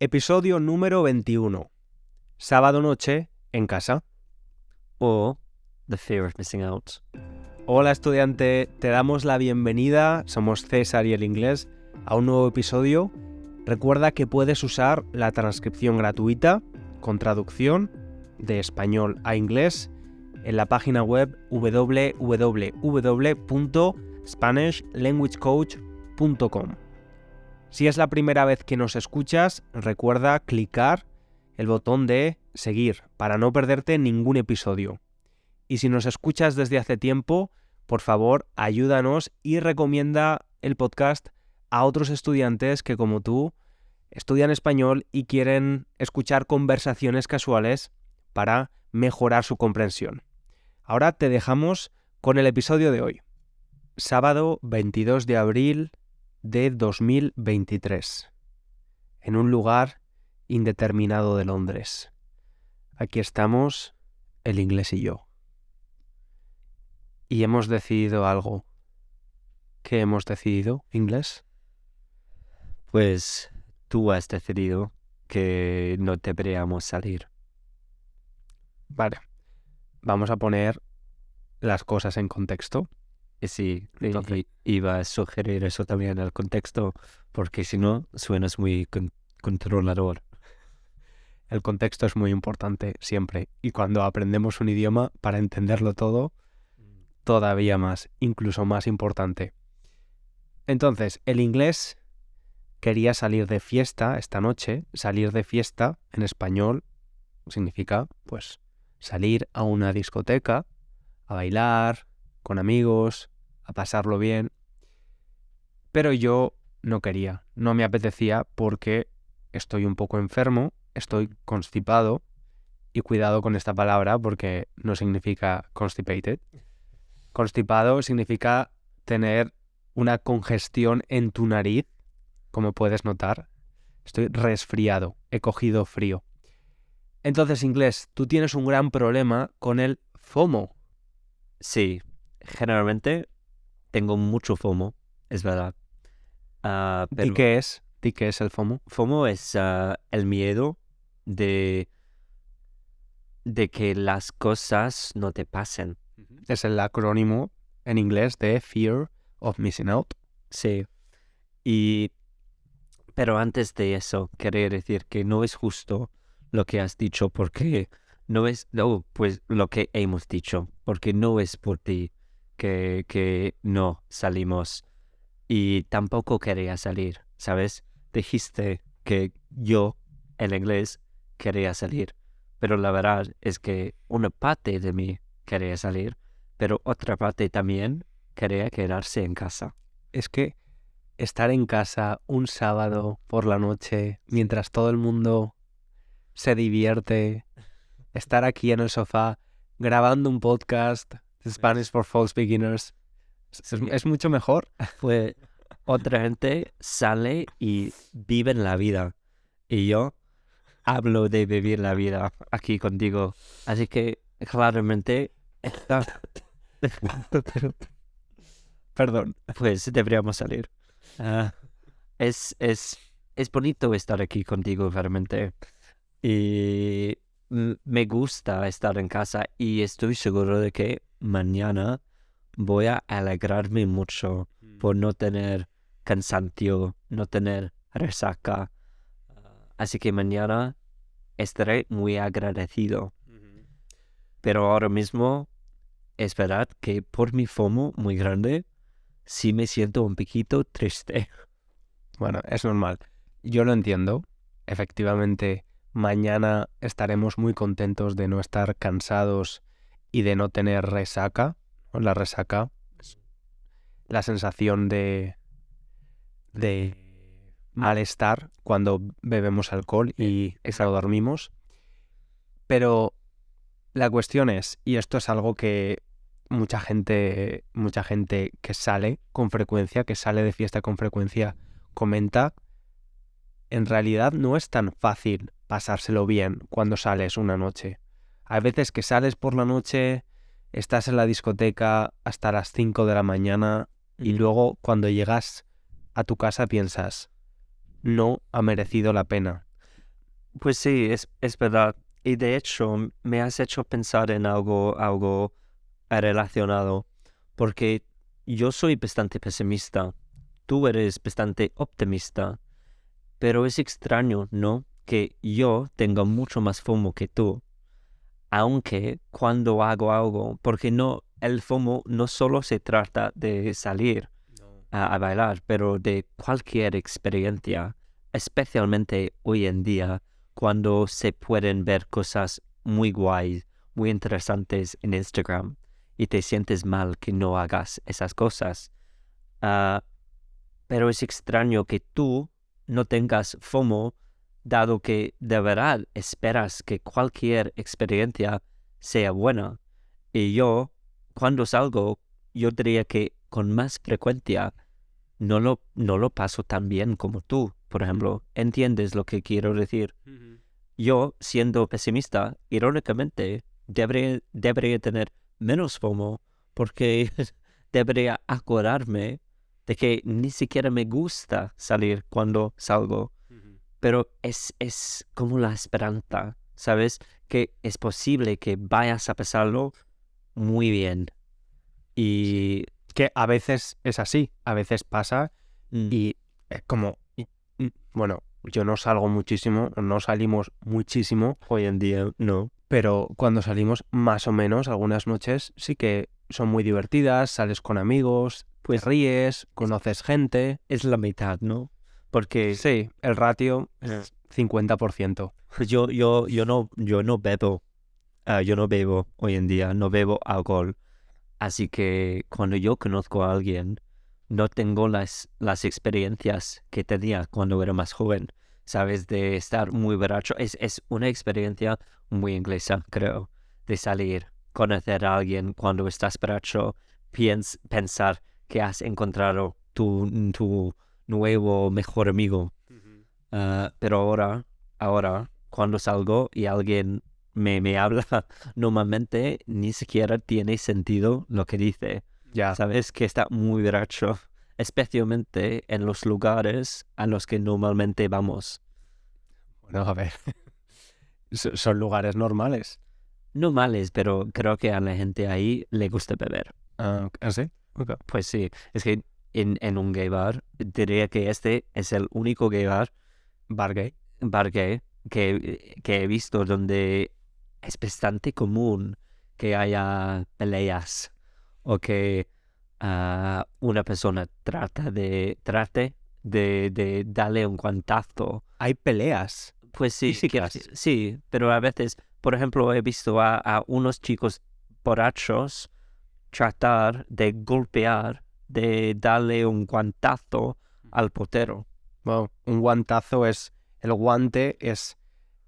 Episodio número 21. Sábado noche en casa. or the fear of missing out. Hola estudiante, te damos la bienvenida, somos César y el inglés, a un nuevo episodio. Recuerda que puedes usar la transcripción gratuita con traducción de español a inglés en la página web www.spanishlanguagecoach.com. Si es la primera vez que nos escuchas, recuerda clicar el botón de seguir para no perderte ningún episodio. Y si nos escuchas desde hace tiempo, por favor, ayúdanos y recomienda el podcast a otros estudiantes que como tú estudian español y quieren escuchar conversaciones casuales para mejorar su comprensión. Ahora te dejamos con el episodio de hoy. Sábado 22 de abril de 2023. En un lugar indeterminado de Londres. Aquí estamos, el inglés y yo. Y hemos decidido algo. ¿Qué hemos decidido, inglés? Pues tú has decidido que no deberíamos salir. Vale. Vamos a poner las cosas en contexto. Y sí, y- Entonces- y- iba a sugerir eso también el contexto, porque si no, suenas muy con- controlador. El contexto es muy importante siempre. Y cuando aprendemos un idioma, para entenderlo todo, todavía más, incluso más importante. Entonces, el inglés quería salir de fiesta esta noche. Salir de fiesta en español significa, pues, salir a una discoteca, a bailar, con amigos, a pasarlo bien. Pero yo no quería, no me apetecía porque estoy un poco enfermo, estoy constipado. Y cuidado con esta palabra porque no significa constipated. Constipado significa tener una congestión en tu nariz, como puedes notar. Estoy resfriado, he cogido frío. Entonces, inglés, tú tienes un gran problema con el FOMO. Sí, generalmente tengo mucho FOMO, es verdad. Ah, ¿Y qué es? ¿Y qué es el FOMO? FOMO es ah, el miedo de, de que las cosas no te pasen. Es el acrónimo en inglés de Fear of Missing Out. Sí. Y pero antes de eso, quería decir que no es justo lo que has dicho porque no es no, pues lo que hemos dicho, porque no es por ti que, que no salimos y tampoco quería salir, ¿sabes? Dijiste que yo, en inglés, quería salir, pero la verdad es que una parte de mí quería salir, pero otra parte también quería quedarse en casa. es que estar en casa un sábado por la noche mientras todo el mundo se divierte, estar aquí en el sofá grabando un podcast Spanish for False Beginners, es, es mucho mejor. Pues otra gente sale y vive la vida. Y yo hablo de vivir la vida aquí contigo. Así que claramente esta- Perdón. pues deberíamos salir. Ah, es, es, es bonito estar aquí contigo realmente. Y me gusta estar en casa y estoy seguro de que mañana voy a alegrarme mucho por no tener cansancio, no tener resaca. Así que mañana estaré muy agradecido. Pero ahora mismo es verdad que por mi FOMO muy grande, sí me siento un poquito triste. Bueno, es normal. Yo lo entiendo. Efectivamente, mañana estaremos muy contentos de no estar cansados y de no tener resaca. ¿no? La resaca es la sensación de, de malestar cuando bebemos alcohol y cuando dormimos. Pero la cuestión es, y esto es algo que mucha gente, mucha gente que sale con frecuencia, que sale de fiesta con frecuencia, comenta, en realidad no es tan fácil pasárselo bien cuando sales una noche. Hay veces que sales por la noche, estás en la discoteca hasta las 5 de la mañana y luego cuando llegas a tu casa piensas, no ha merecido la pena. Pues sí, es, es verdad. Y de hecho, me has hecho pensar en algo, algo relacionado, porque yo soy bastante pesimista, tú eres bastante optimista, pero es extraño, ¿no? Que yo tenga mucho más FOMO que tú, aunque cuando hago algo, porque no, el FOMO no solo se trata de salir a, a bailar, pero de cualquier experiencia, especialmente hoy en día, cuando se pueden ver cosas muy guays, muy interesantes en Instagram y te sientes mal que no hagas esas cosas. Ah, pero es extraño que tú no tengas FOMO, dado que de verdad esperas que cualquier experiencia sea buena. Y yo, cuando salgo, yo diría que con más frecuencia no lo, no lo paso tan bien como tú, por ejemplo. ¿Entiendes lo que quiero decir? Yo, siendo pesimista, irónicamente, debería, debería tener menos FOMO porque debería acordarme de que ni siquiera me gusta salir cuando salgo. Pero es, es como la esperanza, ¿sabes? Que es posible que vayas a pasarlo muy bien. Y Que a veces es así, a veces pasa mm, y es como, y- y- bueno, yo no salgo muchísimo, no salimos muchísimo, hoy en día no. pero cuando salimos más o menos, algunas noches sí que son muy divertidas, sales con amigos, pues ríes, conoces gente. Es la mitad, ¿no? Porque Sí, el ratio eh, 50%. yo, yo, yo no, yo no bebo. ah, yo no bebo hoy en día, no bebo alcohol. Así que cuando yo conozco a alguien, no tengo las, las experiencias que tenía cuando era más joven. Sabes, de estar muy borracho. Es, es una experiencia muy inglesa, creo, de salir, conocer a alguien cuando estás borracho, piens- pensar que has encontrado tu, tu nuevo mejor amigo. Ah, pero ahora, ahora, cuando salgo y alguien me, me habla, normalmente ni siquiera tiene sentido lo que dice. Ya, Sabes que está muy borracho, especialmente en los lugares a los que normalmente vamos. bueno, a ver. So- Son lugares normales. No males, pero creo que a la gente ahí le gusta beber. Ah, ¿ah, sí? Pues sí, es que en, en un gay bar, diría que este es el único gay bar Bar gay. bar gay que, que he visto donde es bastante común que haya peleas o que ah, una persona trata de trate de, de darle un guantazo. Hay peleas. Pues sí, que- sí, pero a veces, por ejemplo, he visto a, a unos chicos borrachos tratar de golpear, de darle un guantazo al portero. Wow, un guantazo es. El guante es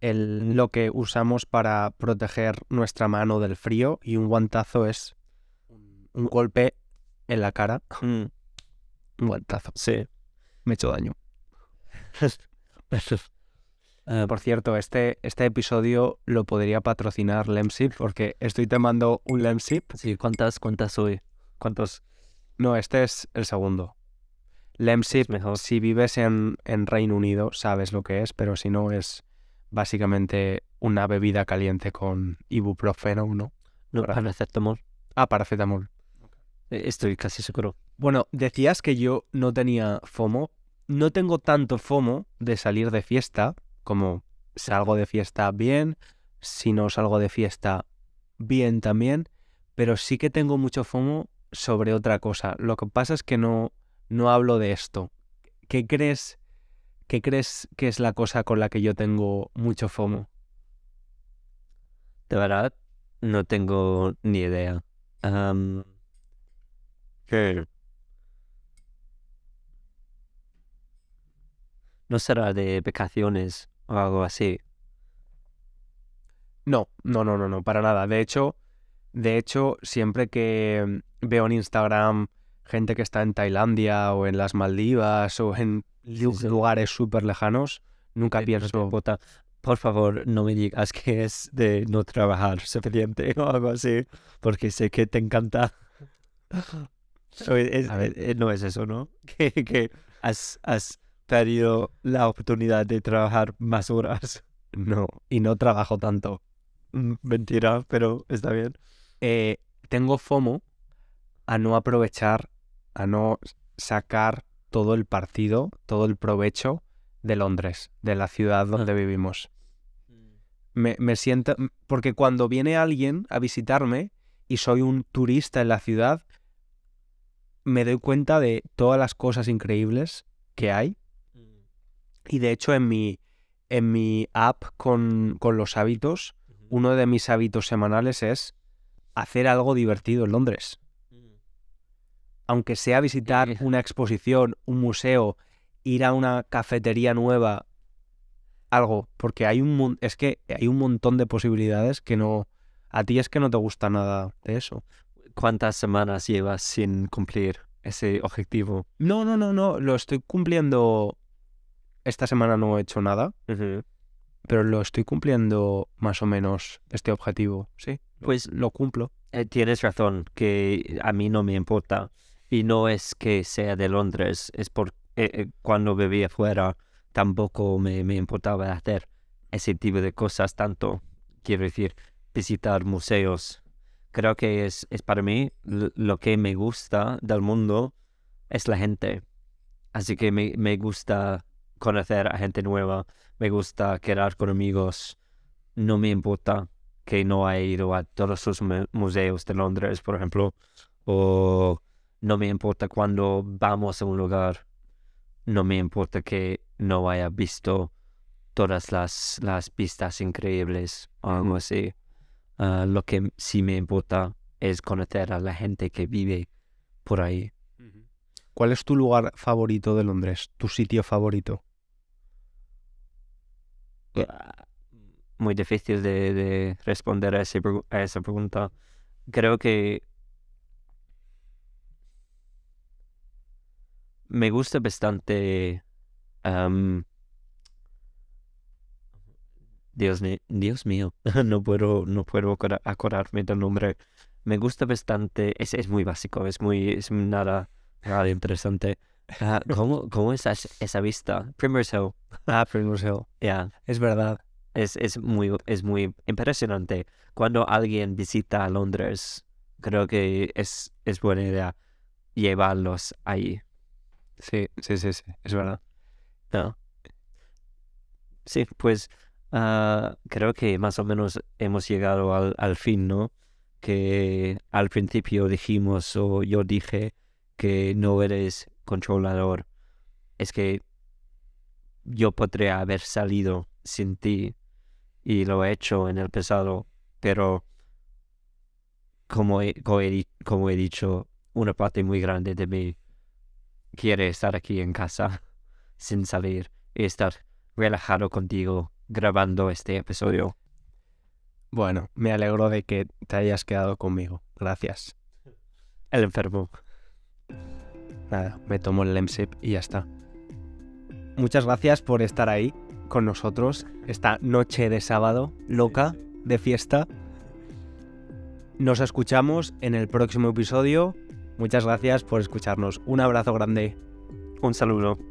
el, lo que usamos para proteger nuestra mano del frío y un guantazo es un golpe en la cara. Mm, Un guantazo. sí. Me he hecho daño. Ah, Por cierto, este, este episodio lo podría patrocinar Lemsip porque estoy tomando un Lemsip. Sí, ¿cuántas, cuántas soy? ¿Cuántos? No, este es el segundo. Lemsip, mejor. si vives en, en Reino Unido, sabes lo que es, pero si no, es básicamente una bebida caliente con ibuprofeno, ¿no? No, Para- paracetamol. Ah, paracetamol. Eh, Estoy casi seguro. Bueno, decías que yo no tenía FOMO. No tengo tanto FOMO de salir de fiesta, como salgo de fiesta bien, si no salgo de fiesta bien también, pero sí que tengo mucho FOMO sobre otra cosa. Lo que pasa es que no, no hablo de esto. ¿Qué crees, ¿Qué crees que es la cosa con la que yo tengo mucho FOMO? De verdad, no tengo ni idea. ¿Qué? No será de vacaciones o algo así. No, no, no, no, no, para nada. De hecho, de hecho, siempre que veo en Instagram gente que está en Tailandia o en las Maldivas o en lu- Sí, sí. lugares súper lejanos, nunca te pienso. Por favor, no me digas que es de no trabajar suficiente o algo así, porque sé que te encanta. O es- A ver. eh, no es eso, ¿no? Que, que has, has perdido la oportunidad de trabajar más horas. No, y no trabajo tanto. Mm, Mentira, pero está bien. Eh, tengo FOMO a no aprovechar, a no sacar todo el partido, todo el provecho de Londres, de la ciudad donde vivimos. Me, me siento, porque cuando viene alguien a visitarme y soy un turista en la ciudad, me doy cuenta de todas las cosas increíbles que hay. Y de hecho en mi, en mi app con, con los hábitos, uno de mis hábitos semanales es hacer algo divertido en Londres. Aunque sea visitar una exposición, un museo, ir a una cafetería nueva, algo, porque hay un es que hay un montón de posibilidades que no a ti es que no te gusta nada de eso. ¿Cuántas semanas llevas sin cumplir ese objetivo? No, no, no, no, lo estoy cumpliendo esta semana no he hecho nada, pero lo estoy cumpliendo más o menos este objetivo, sí. Pues Lo cumplo. Eh, tienes razón, que a mí no me importa. Y no es que sea de Londres, es por eh, eh, cuando vivía fuera tampoco me, importaba hacer ese tipo de cosas tanto. Quiero decir, visitar museos. Creo que es, es para mí lo que me gusta del mundo es la gente. Así que me, me gusta conocer a gente nueva, me gusta quedar con amigos. No me importa que no haya ido a todos los mu- museos de Londres, por ejemplo, o no me importa cuando vamos a un lugar, no me importa que no haya visto todas las, las vistas increíbles o algo así. Ah, lo que sí me importa es conocer a la gente que vive por ahí. ¿Cuál es tu lugar favorito de Londres? ¿Tu sitio favorito? Muy difícil de, de responder a, ese a esa pregunta. Creo que me gusta bastante. Dios, Dios mío, no puedo, no puedo acordarme del nombre. Me gusta bastante, es, es muy básico, es muy, es nada, nada interesante. Ah, ¿cómo, ¿Cómo es esa, esa vista? Primrose Hill, Ah, Primrose Hill. ya. Es verdad. Es, es muy, es muy impresionante. Cuando alguien visita Londres, creo que es, es buena idea llevarlos ahí. Sí, sí, sí, sí, es verdad. ¿no? Sí, pues ah, creo que más o menos hemos llegado al, al fin, ¿no? Que al principio dijimos o yo dije que no eres controlador. Es que yo podría haber salido sin ti y lo he hecho en el pasado, pero como he, como he como he dicho, una parte muy grande de mí quiere estar aquí en casa sin salir y estar relajado contigo grabando este episodio. Bueno, me alegro de que te hayas quedado conmigo. Gracias. El enfermo. Nada, me tomo el Lemsip y ya está. Muchas gracias por estar ahí con nosotros esta noche de sábado loca de fiesta. Nos escuchamos en el próximo episodio. Muchas gracias por escucharnos. Un abrazo grande. Un saludo.